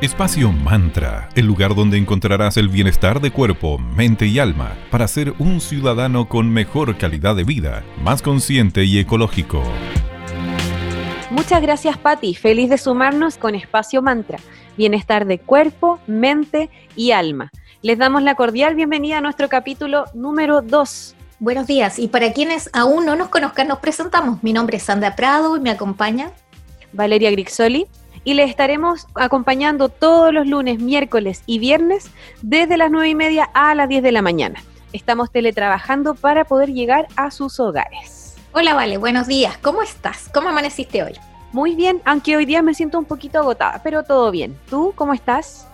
Espacio Mantra, el lugar donde encontrarás el bienestar de cuerpo, mente y alma para ser un ciudadano con mejor calidad de vida, más consciente y ecológico. Muchas gracias Patti, feliz de sumarnos con Espacio Mantra, bienestar de cuerpo, mente y alma. Les damos la cordial bienvenida a nuestro capítulo número 2. Buenos días, y para quienes aún no nos conozcan, nos presentamos. Mi nombre es Sandra Prado y me acompaña Valeria Grixoli y les estaremos acompañando todos los lunes, miércoles y viernes desde las 9 y media a las 10 de la mañana. Estamos teletrabajando para poder llegar a sus hogares. Hola Vale, buenos días. ¿Cómo estás? ¿Cómo amaneciste hoy? Muy bien, aunque hoy día me siento un poquito agotada, pero todo bien. ¿Tú cómo estás?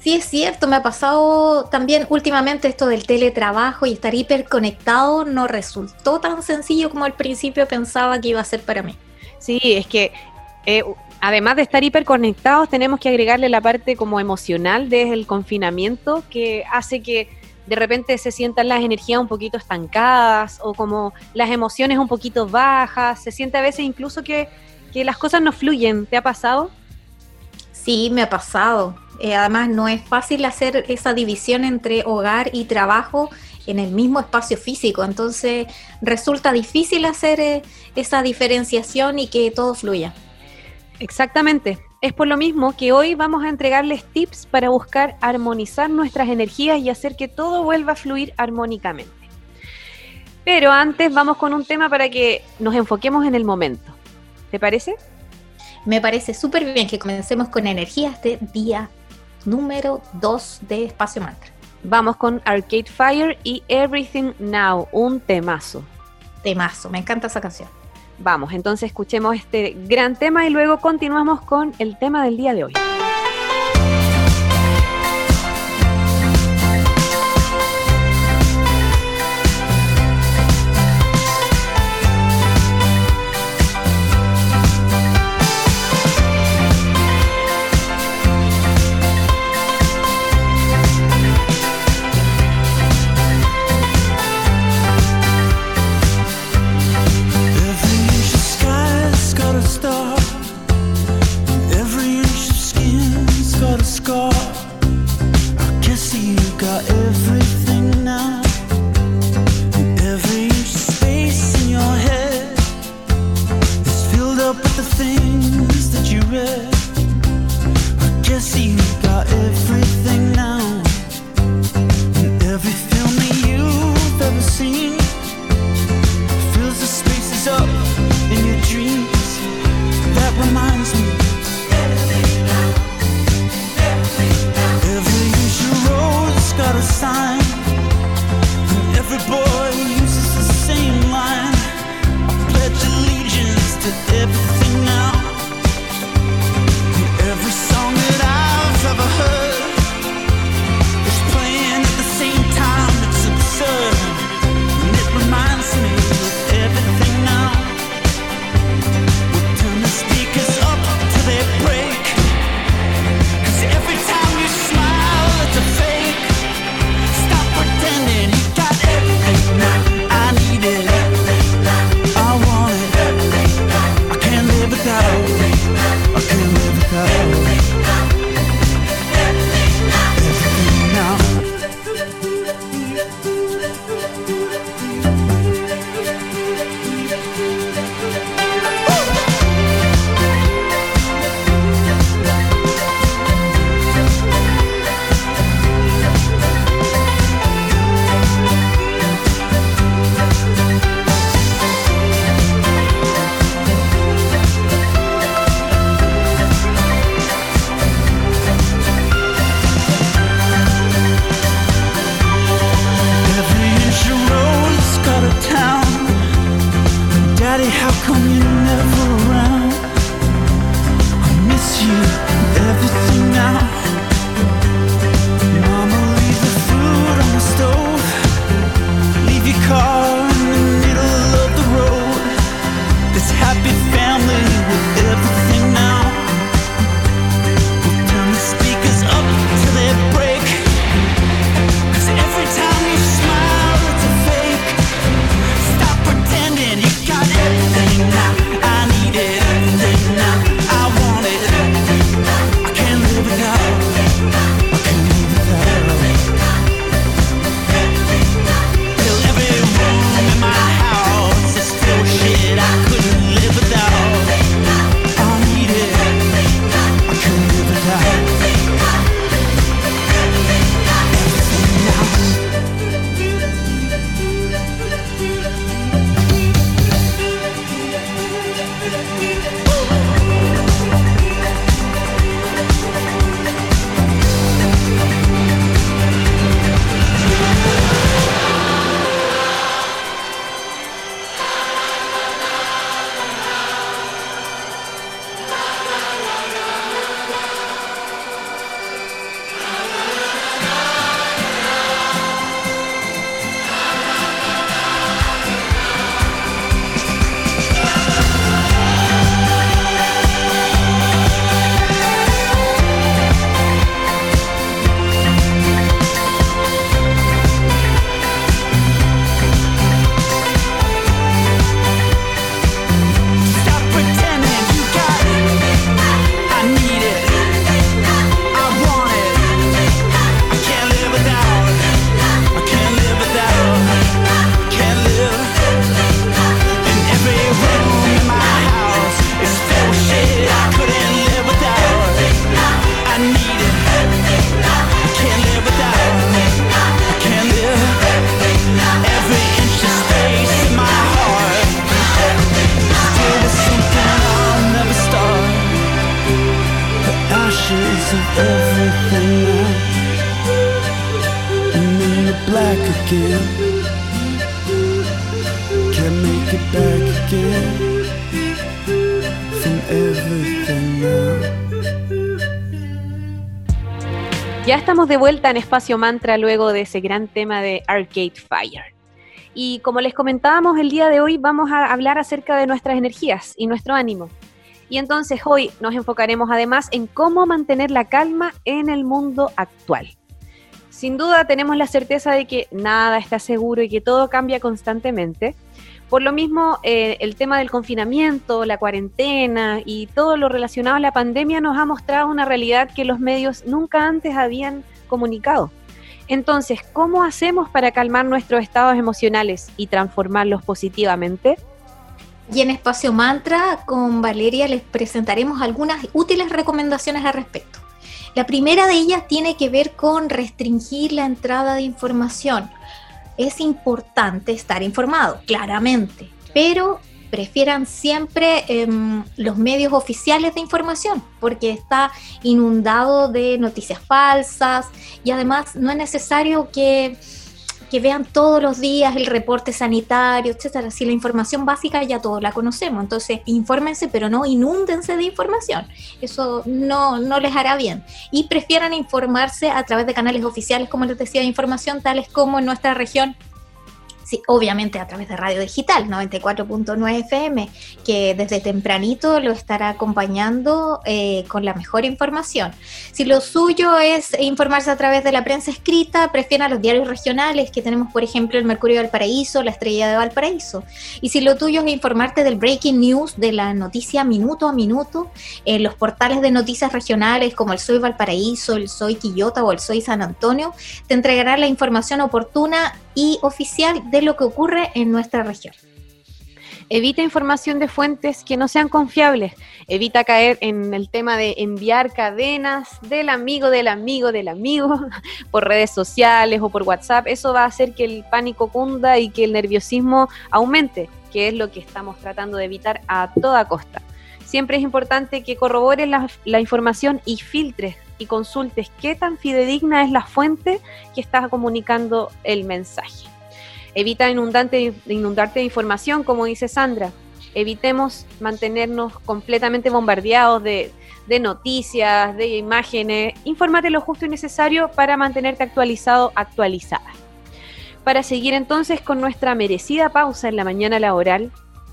Sí, es cierto, me ha pasado también últimamente esto del teletrabajo y estar hiperconectado no resultó tan sencillo como al principio pensaba que iba a ser para mí. Sí, es que eh, además de estar hiperconectados, tenemos que agregarle la parte como emocional desde el confinamiento que hace que de repente se sientan las energías un poquito estancadas o como las emociones un poquito bajas. Se siente a veces incluso que, las cosas no fluyen. ¿Te ha pasado? Sí, me ha pasado. Eh, además, no es fácil hacer esa división entre hogar y trabajo en el mismo espacio físico. Entonces, resulta difícil hacer eh, esa diferenciación y que todo fluya. Exactamente. Es por lo mismo que hoy vamos a entregarles tips para buscar armonizar nuestras energías y hacer que todo vuelva a fluir armónicamente. Pero antes vamos con un tema para que nos enfoquemos en el momento. ¿Te parece? Me parece súper bien que comencemos con energías de día número 2 de Espacio Mantra. Vamos con Arcade Fire y Everything Now, un temazo. Temazo, me encanta esa canción. Vamos, entonces escuchemos este gran tema y luego continuamos con el tema del día de hoy. De vuelta en Espacio Mantra luego de ese gran tema de Arcade Fire. Y como les comentábamos el día de hoy, vamos a hablar acerca de nuestras energías y nuestro ánimo. Y entonces hoy nos enfocaremos además en cómo mantener la calma en el mundo actual. Sin duda tenemos la certeza de que nada está seguro y que todo cambia constantemente. Por lo mismo, eh, el tema del confinamiento, la cuarentena y todo lo relacionado a la pandemia nos ha mostrado una realidad que los medios nunca antes habían comunicado. Entonces, ¿cómo hacemos para calmar nuestros estados emocionales y transformarlos positivamente? Y en Espacio Mantra con Valeria les presentaremos algunas útiles recomendaciones al respecto. La primera de ellas tiene que ver con restringir la entrada de información. Es importante estar informado, claramente, pero prefieran siempre em, los medios oficiales de información, porque está inundado de noticias falsas y además no es necesario que, que vean todos los días el reporte sanitario, etcétera. Si la información básica ya todos la conocemos, entonces infórmense, pero no inúndense de información. Eso no, no les hará bien. Y prefieran informarse a través de canales oficiales, como les decía, de información, tales como en nuestra región Obviamente a través de radio digital 94.9 FM, que desde tempranito lo estará acompañando eh, con la mejor información. Si lo suyo es informarse a través de la prensa escrita, prefieran los diarios regionales, que tenemos por ejemplo el Mercurio de Valparaíso, la Estrella de Valparaíso. Y si lo tuyo es informarte del breaking news, de la noticia minuto a minuto, en los portales de noticias regionales como el Soy Valparaíso, el Soy Quillota o el Soy San Antonio, te entregarán la información oportuna y oficial de lo que ocurre en nuestra región. Evita información de fuentes que no sean confiables. Evita caer en el tema de enviar cadenas del amigo, del amigo, del amigo por redes sociales o por WhatsApp. Eso va a hacer que el pánico cunda y que el nerviosismo aumente, que es lo que estamos tratando de evitar a toda costa. Siempre es importante que corrobores la, información y filtres y consultes qué tan fidedigna es la fuente que está comunicando el mensaje. Evita inundarte, de información, como dice Sandra. Evitemos mantenernos completamente bombardeados de, de noticias, de imágenes. Infórmate lo justo y necesario para mantenerte actualizado, actualizada. Para seguir entonces con nuestra merecida pausa en la mañana laboral,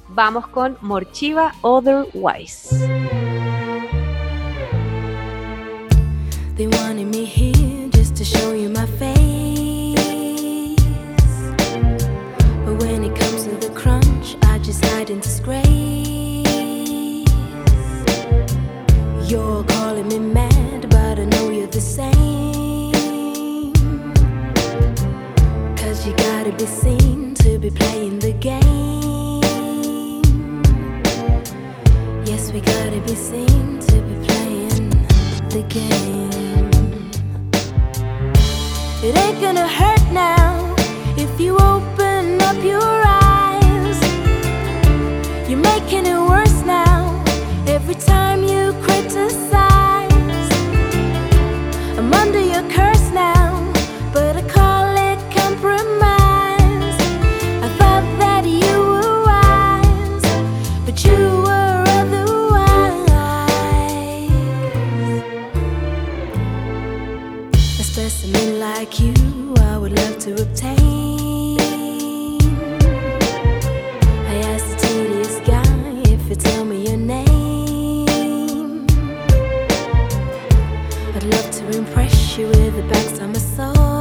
vamos con Morchiva Otherwise. They wanted me here just to show you my face. But when it comes to the crunch, I just hide in disgrace. You're calling me mad, but I know you're the same. Cause you gotta be seen to be playing the game. Yes, we gotta be seen to be playing the game. It ain't gonna hurt now if you open up your eyes. You're making it worse you with the backs of my soul.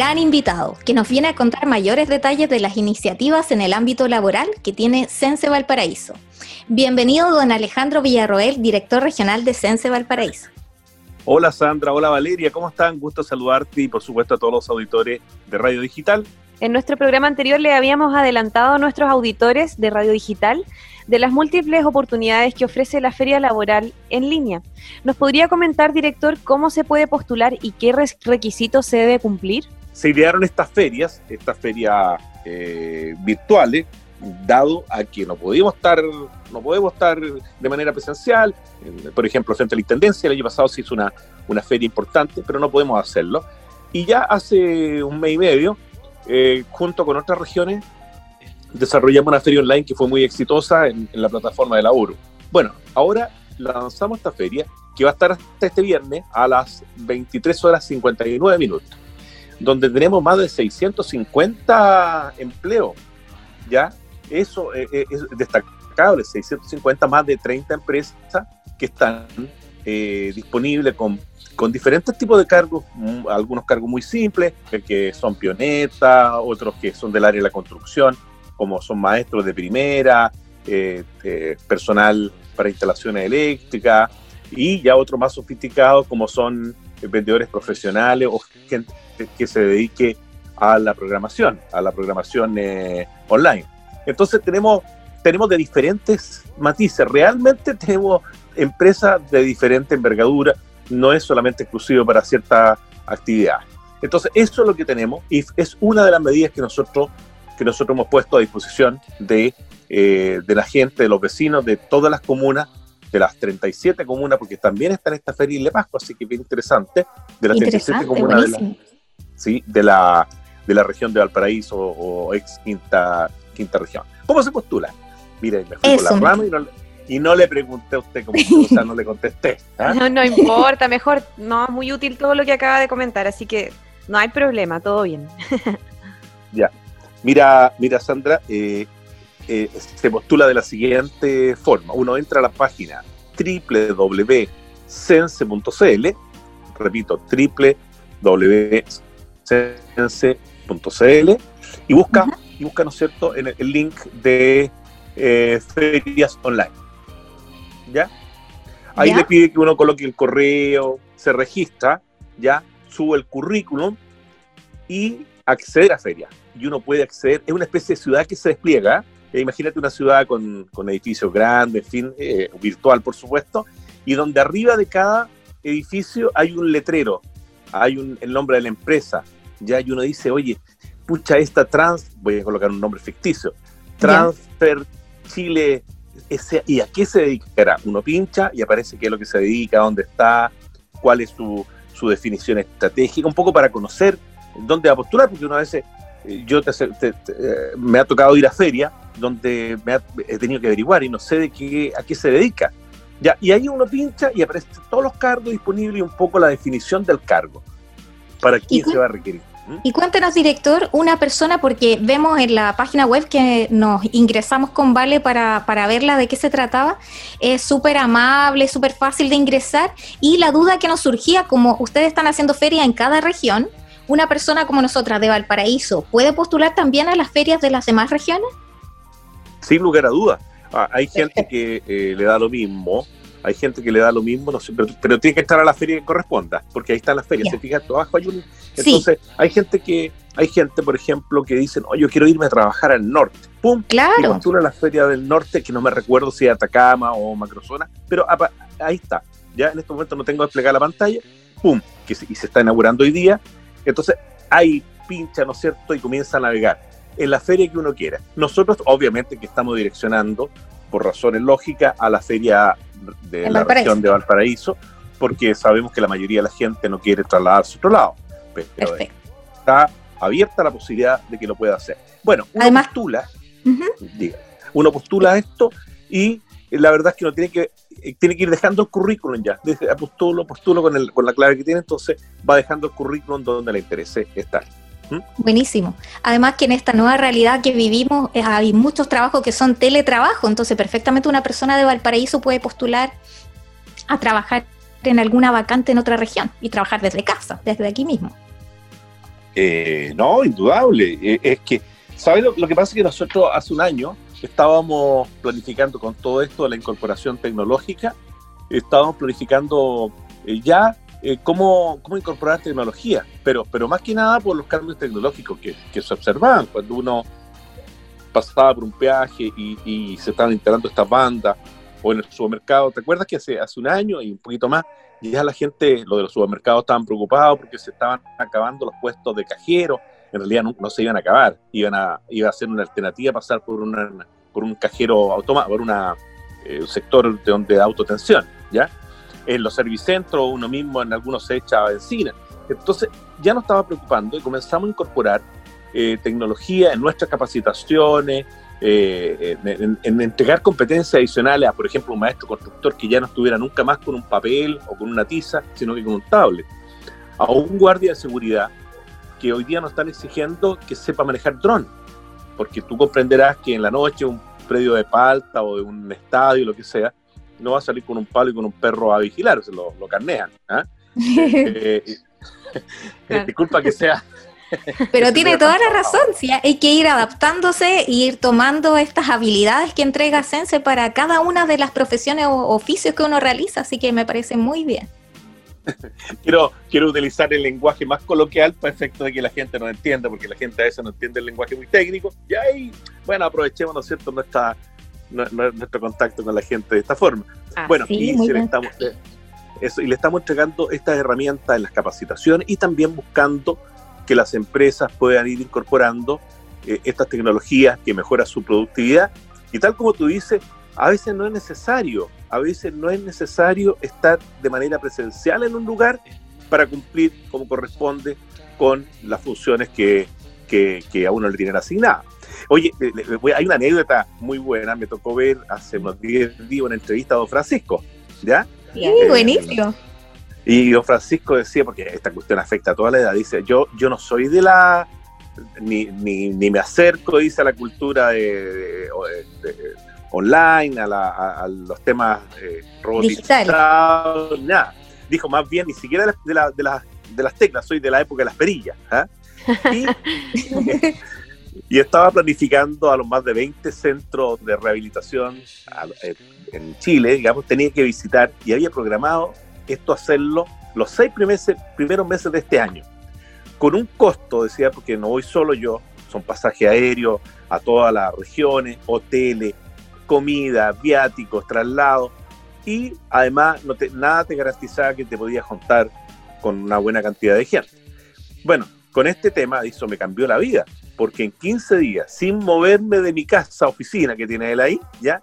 Gran invitado que nos viene a contar mayores detalles de las iniciativas en el ámbito laboral que tiene Sense Valparaíso. Bienvenido, don Alejandro Villarroel, director regional de Sense Valparaíso. Hola Sandra, hola Valeria, ¿cómo están? Gusto saludarte y por supuesto a todos los auditores de Radio Digital. En nuestro programa anterior le habíamos adelantado a nuestros auditores de Radio Digital de las múltiples oportunidades que ofrece la feria laboral en línea. ¿Nos podría comentar, director, cómo se puede postular y qué requisitos se debe cumplir? Se idearon estas ferias, estas ferias eh, virtuales, dado a que no podíamos estar, no podemos estar de manera presencial. Por ejemplo, frente a la Intendencia, el año pasado se hizo una, una feria importante, pero no podemos hacerlo. Y ya hace un mes y medio, eh, junto con otras regiones, desarrollamos una feria online que fue muy exitosa en, en la plataforma de la URU. Bueno, ahora lanzamos esta feria que va a estar hasta este viernes a las 23 horas 59 minutos, donde tenemos más de 650 empleos. ¿Ya? Eso eh, eh, es destacable, 650 más de 30 empresas que están eh, disponibles con, con diferentes tipos de cargos, mm, algunos cargos muy simples, que son pionetas, otros que son del área de la construcción, como son maestros de primera, personal para instalaciones eléctricas, y ya otros más sofisticados como son vendedores profesionales o gente que se dedique a la programación, a la programación eh, online. Entonces tenemos, tenemos de diferentes matices, realmente tenemos empresas de diferente envergadura, no es solamente exclusivo para cierta actividad. Entonces eso es lo que tenemos y es una de las medidas que nosotros, que nosotros hemos puesto a disposición de, eh, de la gente, de los vecinos, de todas las comunas, de las 37 comunas, porque también está en esta feria de Pascua, así que bien interesante, de las 37 Interesante, comunas de la. ¿sí? de, la, de la región de Valparaíso o ex quinta, quinta región. ¿Cómo se postula? Mire, me fui Eso por la rama y no, le- y no le pregunté a usted cómo, o sea, no le contesté. ¿ah? No, no importa, mejor, no, muy útil todo lo que acaba de comentar, así que no hay problema, todo bien. Mira, mira Sandra, eh, eh, se postula de la siguiente forma. Uno entra a la página www.sense.cl, repito, www.sense.cl y busca, y busca, ¿no es cierto?, en el, el link de eh, ferias online. ¿Ya? Ahí ¿Ya? le pide que uno coloque el correo, se registra, ya, sube el currículum y acceder a feria. Y uno puede acceder, es una especie de ciudad que se despliega. Eh, imagínate una ciudad con, con edificios grandes, en fin, eh, virtual por supuesto, y donde arriba de cada edificio hay un letrero, hay un, el nombre de la empresa, ya, y uno dice, oye, pucha, esta trans, voy a colocar un nombre ficticio, Transfer Chile, ese- ¿y a qué se dedicará? Uno pincha y aparece qué es lo que se dedica, dónde está, cuál es su, su definición estratégica, un poco para conocer dónde va a postular, porque una vez eh, yo te- te- te- eh, me ha tocado ir a feria donde me ha- he tenido que averiguar y no sé de qué, a qué se dedica. Ya, y ahí uno pincha y aparecen todos los cargos disponibles y un poco la definición del cargo. ¿Para quién se va a requerir? ¿Mm? Y cuéntenos, director, una persona, porque vemos en la página web que nos ingresamos con Vale para, para verla de qué se trataba, es súper amable, súper fácil de ingresar, y la duda que nos surgía, como ustedes están haciendo feria en cada región, una persona como nosotras de Valparaíso, ¿puede postular también a las ferias de las demás regiones? Sin lugar a dudas. Ah, hay gente que eh, le da lo mismo, hay gente que le da lo mismo, no sé, pero, pero tiene que estar a la feria que corresponda, porque ahí están las ferias. Se fija, abajo hay un. Sí. Entonces, hay gente que, hay gente, por ejemplo, que dicen, oh, yo quiero irme a trabajar al norte. ¡Pum! Y Claro, postula a la feria del norte, que no me recuerdo si es Atacama o Macrozona, pero apa- ahí está. Ya en este momento no tengo desplegada la pantalla, ¡pum! Que se, y se está inaugurando hoy día. Entonces, ahí pincha, ¿no es cierto? Y comienza a navegar en la feria que uno quiera. Nosotros, obviamente, que estamos direccionando, por razones lógicas, a la feria de En la Valparaíso. región de Valparaíso, porque sabemos que la mayoría de la gente no quiere trasladarse a otro lado. Pero perfecto. está abierta la posibilidad de que lo pueda hacer. Bueno, uno Además- postula, diga, uno postula esto y la verdad es que uno tiene que eh, tiene que ir dejando el currículum ya. Ah, postulo, postulo con, el, con la clave que tiene, entonces va dejando el currículum donde le interese estar. Buenísimo. Además que en esta nueva realidad que vivimos eh, hay muchos trabajos que son teletrabajo, entonces perfectamente una persona de Valparaíso puede postular a trabajar en alguna vacante en otra región y trabajar desde casa, desde aquí mismo. Eh, no, indudable. Eh, es que, ¿sabes lo, lo que pasa? Es que nosotros hace un año estábamos planificando con todo esto la incorporación tecnológica, estábamos planificando eh, ya eh, cómo, cómo incorporar tecnología, pero, pero más que nada por los cambios tecnológicos que, que se observaban cuando uno pasaba por un peaje y, se estaban instalando estas bandas o en el supermercado. ¿Te acuerdas que hace, hace un año y un poquito más, ya la gente, lo de los supermercados, estaban preocupados porque se estaban acabando los puestos de cajero? En realidad no, se iban a acabar, iban a, iba a ser una alternativa pasar por, una, por un cajero automático, por eh, un sector de, donde de autotensión, ¿ya? En los servicentros, uno mismo en algunos se echa benzina. Entonces, ya nos estaba preocupando y comenzamos a incorporar eh, tecnología en nuestras capacitaciones, eh, en, en, entregar competencias adicionales a, por ejemplo, un maestro constructor que ya no estuviera nunca más con un papel o con una tiza, sino que con un tablet. A un guardia de seguridad que hoy día nos están exigiendo que sepa manejar dron, porque tú comprenderás que en la noche un predio de palta o de un estadio, lo que sea, no va a salir con un palo y con un perro a vigilar, se lo, lo carnean. ¿ah? eh, eh, disculpa que sea pero tiene toda la razón, sí, hay que ir adaptándose e ir tomando estas habilidades que entrega Sense para cada una de las profesiones o oficios que uno realiza, así que me parece muy bien. quiero, quiero utilizar el lenguaje más coloquial para efecto de que la gente nos entienda, porque la gente a veces no entiende el lenguaje muy técnico, y ahí, bueno, aprovechemos, ¿no es cierto?, nuestra, nuestro contacto con la gente de esta forma. Ah, bueno, sí, y, si le estamos, eh, eso, y le estamos entregando estas herramientas en las capacitaciones y también buscando que las empresas puedan ir incorporando eh, estas tecnologías que mejoran su productividad. Y tal como tú dices, a veces no es necesario, a veces no es necesario estar de manera presencial en un lugar para cumplir como corresponde con las funciones que, que, que a uno le tienen asignadas. Oye, hay una anécdota muy buena, me tocó ver hace unos 10 días una entrevista a don Francisco, ¿ya? Sí, buenísimo. Y don Francisco decía, porque esta cuestión afecta a toda la edad, dice, yo, yo no soy de la, ni, ni, ni me acerco, dice, a la cultura de, de- de- de- online, a, la- a- a los temas eh, robotizados, nada. Dijo, más bien, ni siquiera de, la- de, la- de las- de las teclas, soy de la época de las perillas. ¿ah? Y, y estaba planificando a los más de 20 centros de rehabilitación a- eh, en Chile, digamos, tenía que visitar y había programado esto hacerlo los seis primeros, primeros meses de este año. Con un costo, decía, porque no voy solo yo, son pasajes aéreos a todas las regiones, hoteles, comida, viáticos, traslados, y además te- nada te garantizaba que te podías juntar con una buena cantidad de gente. Bueno, con este tema, eso me cambió la vida, porque en 15 días, sin moverme de mi casa, oficina que tiene él ahí, ¿ya?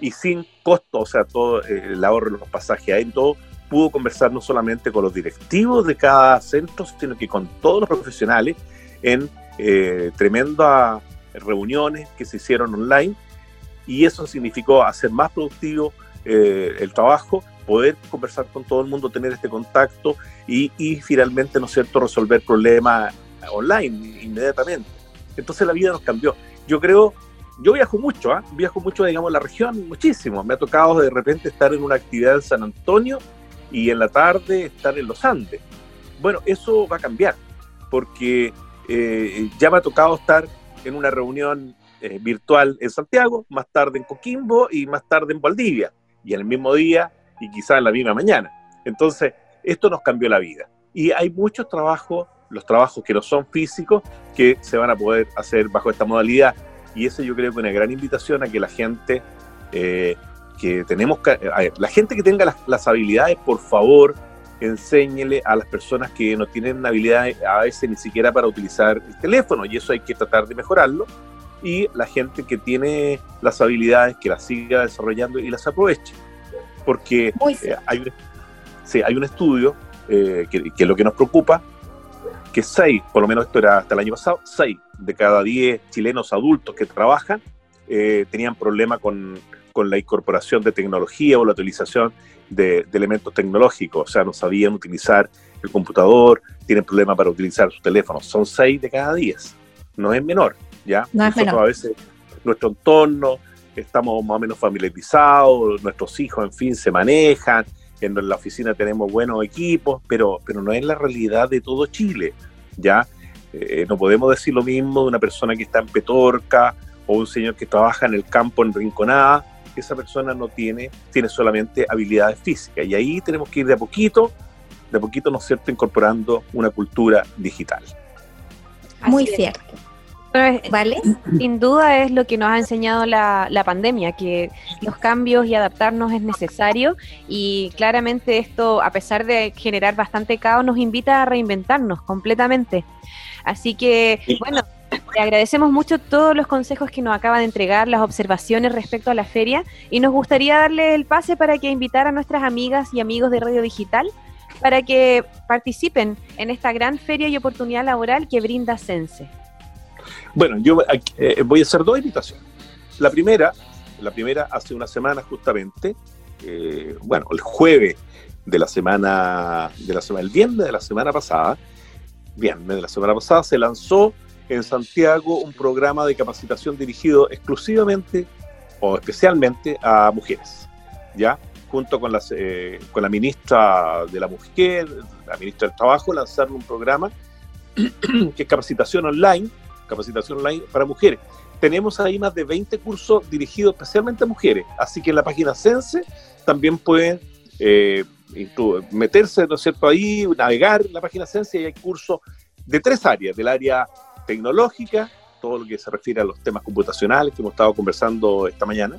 Y sin costo, o sea, todo eh, el ahorro los pasajes aéreos, todo, pudo conversar no solamente con los directivos de cada centro, sino que con todos los profesionales en eh, tremendas reuniones que se hicieron online y eso significó hacer más productivo eh, el trabajo, poder conversar con todo el mundo, tener este contacto y, finalmente, ¿no es cierto?, resolver problemas online inmediatamente. Entonces la vida nos cambió. Yo creo, yo viajo mucho, ¿ah? viajo mucho, digamos, la región, muchísimo. Me ha tocado de repente estar en una actividad en San Antonio y en la tarde estar en los Andes. Bueno, eso va a cambiar, porque eh, ya me ha tocado estar en una reunión eh, virtual en Santiago, más tarde en Coquimbo y más tarde en Valdivia, y en el mismo día y quizás en la misma mañana. Entonces, esto nos cambió la vida. Y hay muchos trabajos, los trabajos que no son físicos, que se van a poder hacer bajo esta modalidad. Y eso yo creo que es una gran invitación a que la gente eh, que tenemos la gente que tenga las habilidades, por favor, enséñele a las personas que no tienen habilidades a veces ni siquiera para utilizar el teléfono y eso hay que tratar de mejorarlo y la gente que tiene las habilidades que las siga desarrollando y las aproveche porque eh, hay, un, sí, hay un estudio eh, que, que es lo que nos preocupa que 6, por lo menos esto era hasta el año pasado, 6 de cada 10 chilenos adultos que trabajan eh, tenían problema con, con la incorporación de tecnología o la utilización de, de, elementos tecnológicos, o sea, no sabían utilizar el computador, tienen problemas para utilizar su teléfono. Son 6 de cada 10. No es menor, ¿ya? No es Nosotros menor. a veces, nuestro entorno, estamos más o menos familiarizados, nuestros hijos, en fin, se manejan, en la oficina tenemos buenos equipos, pero, pero no es la realidad de todo Chile, ¿ya? Eh, no podemos decir lo mismo de una persona que está en Petorca o un señor que trabaja en el campo en Rinconada, que esa persona no tiene, tiene solamente habilidades físicas. Y ahí tenemos que ir de a poquito, de a poquito, ¿no es cierto?, incorporando una cultura digital. Muy cierto. ¿Vale? Sin duda es lo que nos ha enseñado la, la pandemia, que los cambios y adaptarnos es necesario y claramente esto, a pesar de generar bastante caos, nos invita a reinventarnos completamente. Así que, bueno, le agradecemos mucho todos los consejos que nos acaba de entregar, las observaciones respecto a la feria y nos gustaría darle el pase para que invitar a nuestras amigas y amigos de Radio Digital para que participen en esta gran feria y oportunidad laboral que brinda Sense. Bueno, yo eh, voy a hacer dos invitaciones. La primera, la primera hace una semana justamente, eh, bueno, el jueves de la semana, de la semana, el viernes de la semana pasada, viernes de la semana pasada, se lanzó en Santiago un programa de capacitación dirigido exclusivamente o especialmente a mujeres, ¿ya? Junto con, las, eh, con la ministra de la Mujer, la ministra del Trabajo, lanzaron un programa que es capacitación online, capacitación online para mujeres. Tenemos ahí más de 20 cursos dirigidos especialmente a mujeres, así que en la página Sense también pueden eh, meterse, ¿no es cierto?, ahí, navegar en la página Sense y hay cursos de tres áreas, del área tecnológica, todo lo que se refiere a los temas computacionales que hemos estado conversando esta mañana,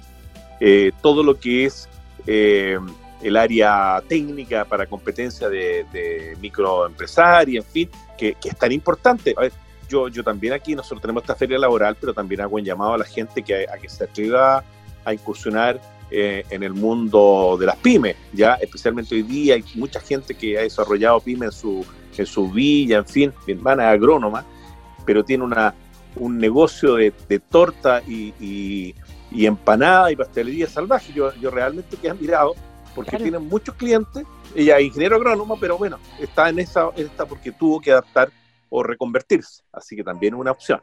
eh, todo lo que es eh, el área técnica para competencia de, de en fin, que, que es tan importante. A ver, yo, yo también aquí, nosotros tenemos esta feria laboral, pero también hago un llamado a la gente que, a que se atreva a incursionar eh, en el mundo de las pymes, ya especialmente hoy día hay mucha gente que ha desarrollado pymes en su, en su villa, en fin, mi hermana es agrónoma, pero tiene una, un negocio de, de torta y, y, y empanada y pastelería salvaje. Yo, yo realmente que he admirado porque Claro. tienen muchos clientes. Ella es ingeniero agrónomo, pero bueno, está en esa, en esta porque tuvo que adaptar o reconvertirse. Así que también una opción.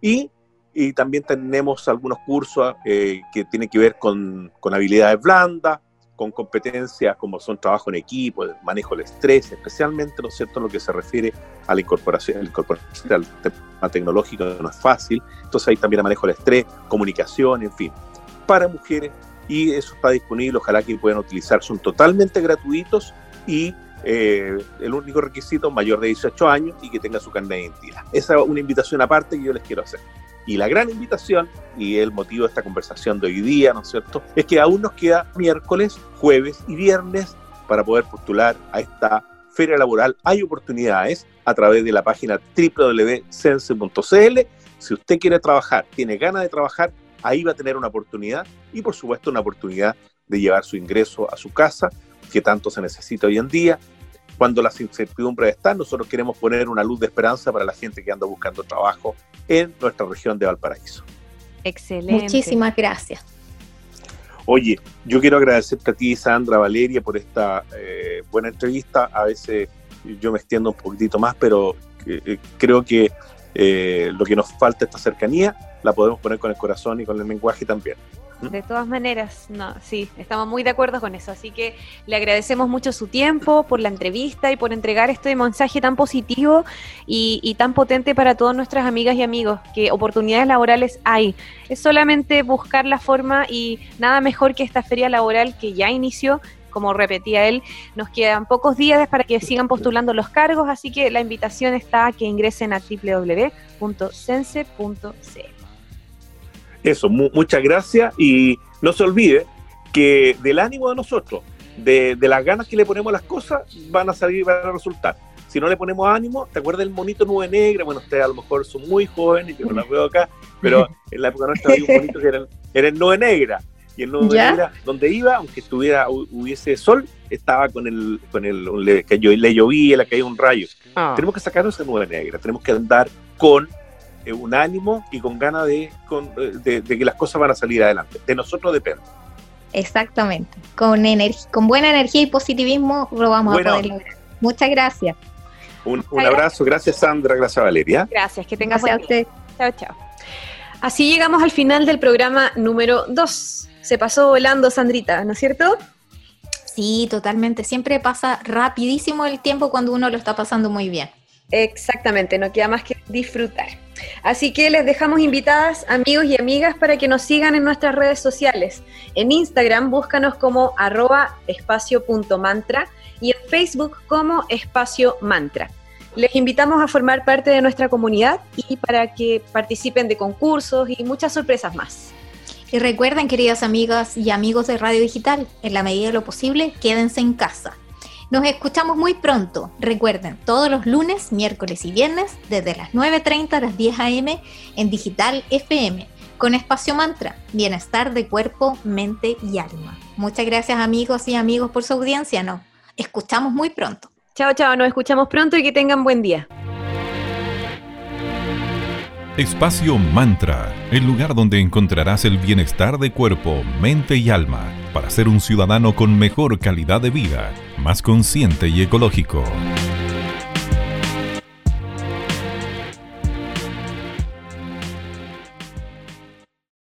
Y, y también tenemos algunos cursos eh, que tienen que ver con, con habilidades blandas, con competencias como son trabajo en equipo, el manejo del estrés, especialmente, ¿no es cierto?, en lo que se refiere a la incorporación, la incorporación al tema tecnológico, no es fácil. Entonces hay también el manejo del estrés, comunicación, en fin, para mujeres y eso está disponible, ojalá que puedan utilizar, son totalmente gratuitos y eh, el único requisito mayor de 18 años y que tenga su carnet de identidad. Esa es una invitación aparte que yo les quiero hacer. Y la gran invitación, y el motivo de esta conversación de hoy día, ¿no es cierto?, es que aún nos queda miércoles, jueves y viernes para poder postular a esta feria laboral. Hay oportunidades a través de la página www.sense.cl. Si usted quiere trabajar, tiene ganas de trabajar, ahí va a tener una oportunidad y por supuesto una oportunidad de llevar su ingreso a su casa, que tanto se necesita hoy en día. Cuando las incertidumbres están, nosotros queremos poner una luz de esperanza para la gente que anda buscando trabajo en nuestra región de Valparaíso. Excelente. Muchísimas gracias. Oye, yo quiero agradecerte a ti, Sandra, Valeria, por esta eh, buena entrevista. A veces yo me extiendo un poquitito más, pero eh, creo que eh, lo que nos falta esta cercanía la podemos poner con el corazón y con el lenguaje también. De todas maneras, no, sí, estamos muy de acuerdo con eso. Así que le agradecemos mucho su tiempo, por la entrevista y por entregar este mensaje tan positivo y, tan potente para todas nuestras amigas y amigos, que oportunidades laborales hay. Es solamente buscar la forma y nada mejor que esta feria laboral que ya inició. Como repetía él, nos quedan pocos días para que sigan postulando los cargos, así que la invitación está a que ingresen a www.sense.cl. Eso, mu- muchas gracias y no se olvide que del ánimo de nosotros, de, de las ganas que le ponemos a las cosas, van a salir, van a resultar. Si no le ponemos ánimo, ¿te acuerdas del monito nube negra? Bueno, ustedes a lo mejor son muy jóvenes, yo no las veo acá, pero en la época nuestra había un monito que era, era el nube negra. Y el nube ¿Ya? negra, donde iba, aunque estuviera, hu- hubiese sol, estaba con el, con el, le, que llo- le llovía, le caía un rayo. Tenemos que sacarnos esa nube negra, tenemos que andar con eh, un ánimo y con ganas de, eh, de, de que las cosas van a salir adelante. De nosotros depende. Exactamente. Con, con buena energía y positivismo lo vamos a poder lograr. Muchas gracias. Un, un abrazo, gracias Sandra, gracias Valeria. Gracias, que tengas Gracias a buen día. usted. Chao, chao. Así llegamos al final del programa número 2. Se pasó volando, Sandrita, ¿no es cierto? Sí, totalmente. Siempre pasa rapidísimo el tiempo cuando uno lo está pasando muy bien. Exactamente, no queda más que disfrutar. Así que les dejamos invitadas, amigos y amigas, para que nos sigan en nuestras redes sociales. En Instagram, búscanos como arroba espacio.mantra y en Facebook como espacio mantra. Les invitamos a formar parte de nuestra comunidad y para que participen de concursos y muchas sorpresas más. Y recuerden, queridas amigas y amigos de Radio Digital, en la medida de lo posible, quédense en casa. Nos escuchamos muy pronto. Recuerden, todos los lunes, miércoles y viernes, desde las 9.30 a las 10 a.m. en Digital FM, con Espacio Mantra, bienestar de cuerpo, mente y alma. Muchas gracias amigos y amigos por su audiencia. Nos escuchamos muy pronto. Chao, chao, nos escuchamos pronto y que tengan buen día. Espacio Mantra, el lugar donde encontrarás el bienestar de cuerpo, mente y alma para ser un ciudadano con mejor calidad de vida, más consciente y ecológico.